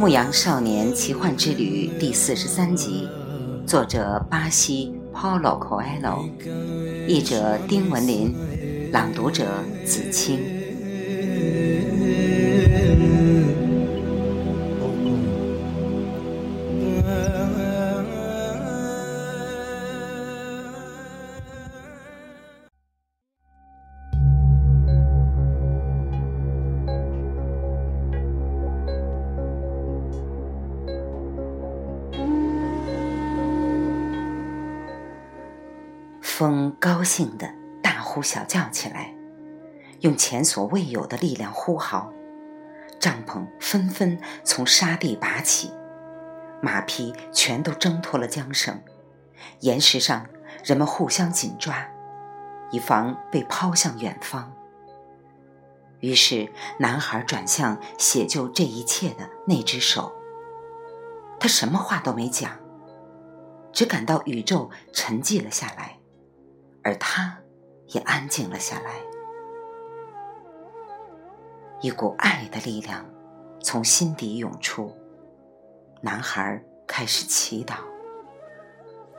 牧羊少年奇幻之旅》第四十三集，作者巴西 Paulo Coelho，译者丁文林，朗读者子清。高兴地大呼小叫起来，用前所未有的力量呼号，帐篷纷纷从沙地拔起，马匹全都挣脱了缰绳，岩石上人们互相紧抓，以防被抛向远方。于是，男孩转向写就这一切的那只手，他什么话都没讲，只感到宇宙沉寂了下来。而他也安静了下来，一股爱的力量从心底涌出。男孩开始祈祷，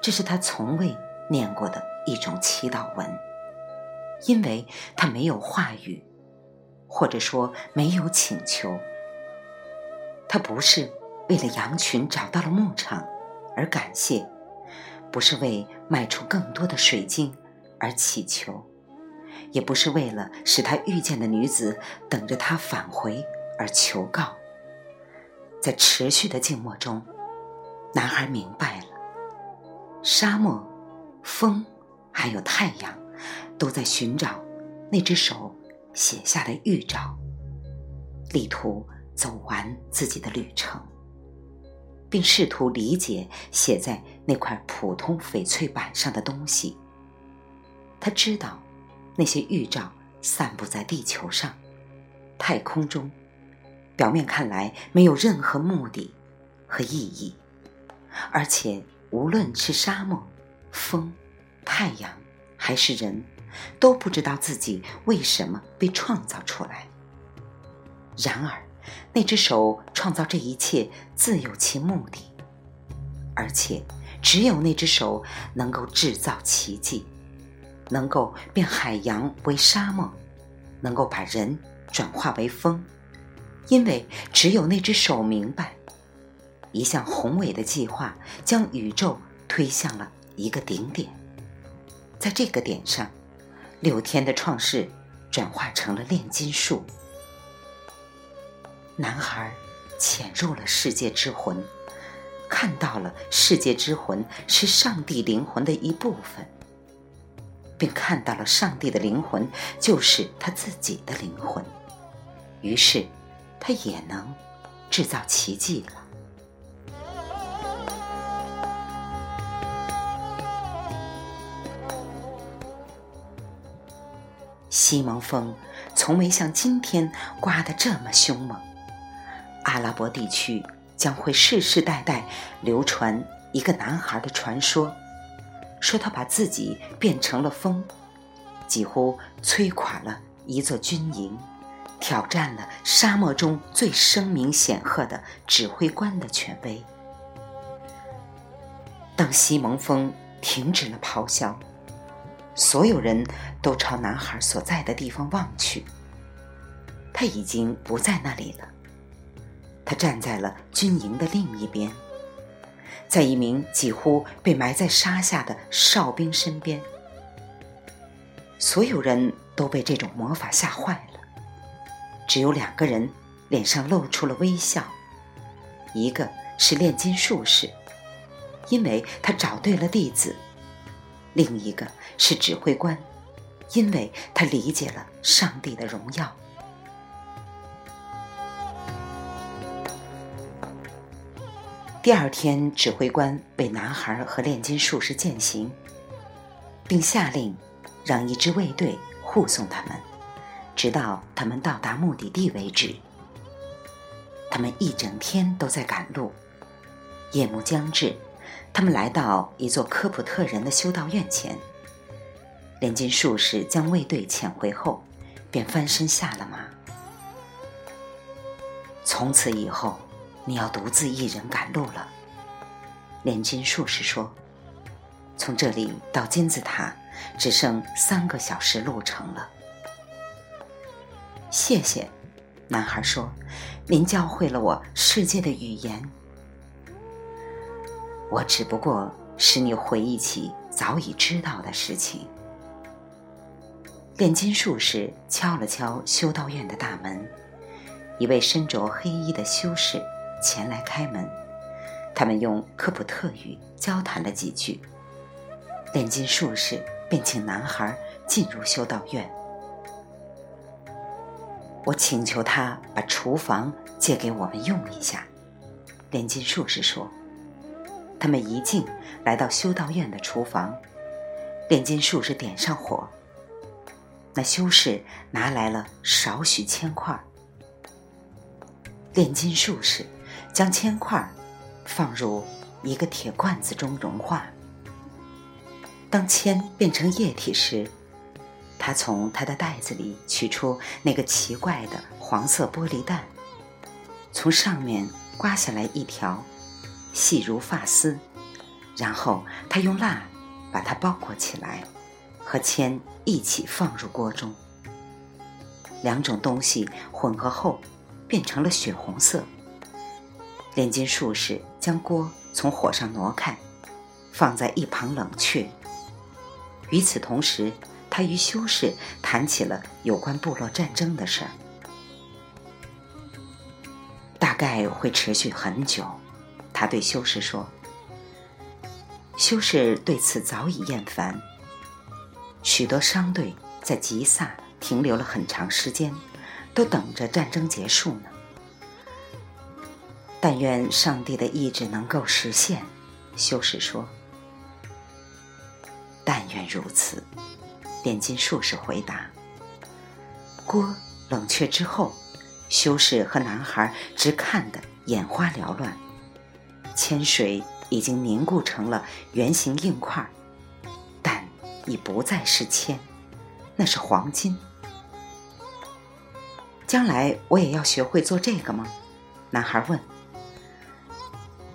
这是他从未念过的一种祈祷文，因为他没有话语，或者说没有请求。他不是为了羊群找到了牧场而感谢，不是为卖出更多的水晶。而祈求，也不是为了使他遇见的女子等着他返回而求告。在持续的静默中，男孩明白了：沙漠、风，还有太阳，都在寻找那只手写下的预兆，力图走完自己的旅程，并试图理解写在那块普通翡翠板上的东西。他知道，那些预兆散布在地球上、太空中，表面看来没有任何目的和意义，而且无论是沙漠、风、太阳，还是人，都不知道自己为什么被创造出来。然而，那只手创造这一切自有其目的，而且只有那只手能够制造奇迹。能够变海洋为沙漠，能够把人转化为风，因为只有那只手明白，一项宏伟的计划将宇宙推向了一个顶点，在这个点上，六天的创世转化成了炼金术。男孩潜入了世界之魂，看到了世界之魂是上帝灵魂的一部分。并看到了上帝的灵魂就是他自己的灵魂，于是他也能制造奇迹了。西蒙风从未像今天刮得这么凶猛，阿拉伯地区将会世世代代流传一个男孩的传说。说他把自己变成了风，几乎摧垮了一座军营，挑战了沙漠中最声名显赫的指挥官的权威。当西蒙风停止了咆哮，所有人都朝男孩所在的地方望去。他已经不在那里了，他站在了军营的另一边。在一名几乎被埋在沙下的哨兵身边，所有人都被这种魔法吓坏了。只有两个人脸上露出了微笑，一个是炼金术士，因为他找对了弟子；另一个是指挥官，因为他理解了上帝的荣耀。第二天，指挥官为男孩和炼金术士践行，并下令让一支卫队护送他们，直到他们到达目的地为止。他们一整天都在赶路。夜幕将至，他们来到一座科普特人的修道院前。炼金术士将卫队遣回后，便翻身下了马。从此以后。你要独自一人赶路了。炼金术士说从这里到金字塔只剩三个小时路程了。谢谢男孩说您教会了我世界的语言。我只不过使你回忆起早已知道的事情。炼金术士敲了敲修道院的大门一位身着黑衣的修士前来开门。他们用科普特语交谈了几句。炼金术士便请男孩进入修道院。我请求他把厨房借给我们用一下。炼金术士说他们一进来到修道院的厨房炼金术士点上火那修士拿来了少许铅块炼金术士将铅块放入一个铁罐子中融化。当铅变成液体时，他从他的袋子里取出那个奇怪的黄色玻璃蛋，从上面刮下来一条细如发丝，然后他用蜡把它包裹起来，和铅一起放入锅中。两种东西混合后变成了血红色。炼金术士将锅从火上挪开，放在一旁冷却。与此同时，他与修士谈起了有关部落战争的事儿，大概会持续很久。他对修士说：“修士对此早已厌烦，许多商队在吉萨停留了很长时间，都等着战争结束呢。”但愿上帝的意志能够实现。修士说但愿如此。炼金术士回答锅冷却之后修士和男孩直看得眼花缭乱。铅水已经凝固成了圆形硬块但已不再是铅那是黄金。将来我也要学会做这个吗？男孩问。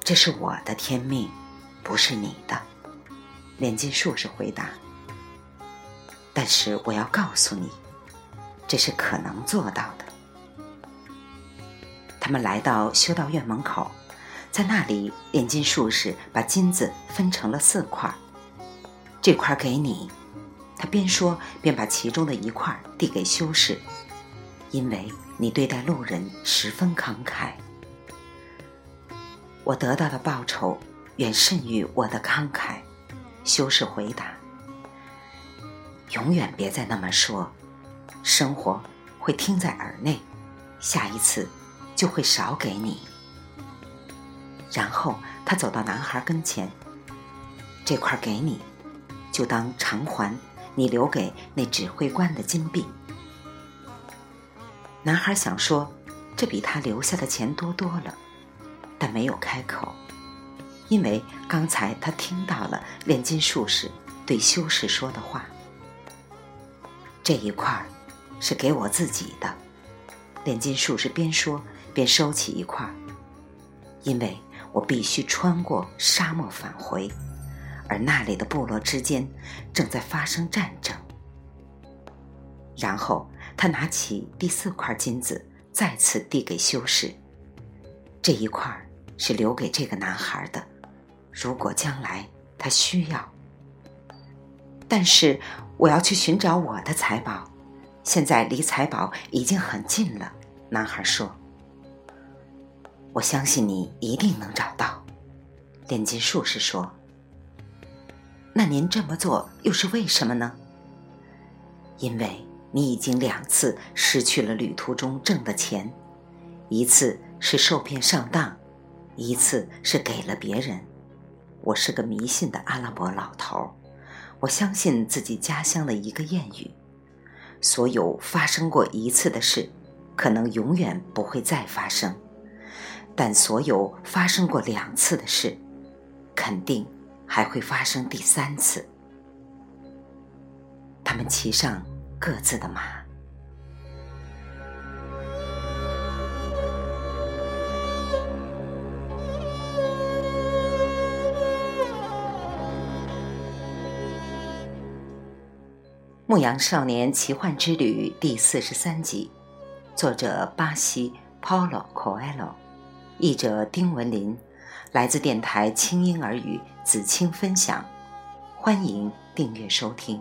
这是我的天命不是你的。炼金术士回答但是我要告诉你这是可能做到的。他们来到修道院门口在那里炼金术士把金子分成了四块这块给你。他边说边把其中的一块递给修士因为你对待路人十分慷慨。我得到的报酬远甚于我的慷慨。修饰回答。永远别再那么说，生活会听在耳内，下一次就会少给你。然后他走到男孩跟前，这块给你，就当偿还你留给那指挥官的金币。男孩想说，这比他留下的钱多多了。但没有开口，因为刚才他听到了炼金术士对修士说的话。这一块儿是给我自己的，炼金术士边说边收起一块，因为我必须穿过沙漠返回，而那里的部落之间正在发生战争。然后他拿起第四块金子，再次递给修士。这一块是留给这个男孩的，如果将来他需要。但是我要去寻找我的财宝，现在离财宝已经很近了，男孩说。我相信你一定能找到。炼金术士说。那您这么做又是为什么呢？因为你已经两次失去了旅途中挣的钱，一次是受骗上当。一次是给了别人。我是个迷信的阿拉伯老头儿我相信自己家乡的一个谚语。所有发生过一次的事可能永远不会再发生。但所有发生过两次的事肯定还会发生第三次。他们骑上各自的马。牧羊少年奇幻之旅》第四十三集，作者巴西 Paulo Coelho，译者丁文林，来自电台轻音耳语子清分享，欢迎订阅收听。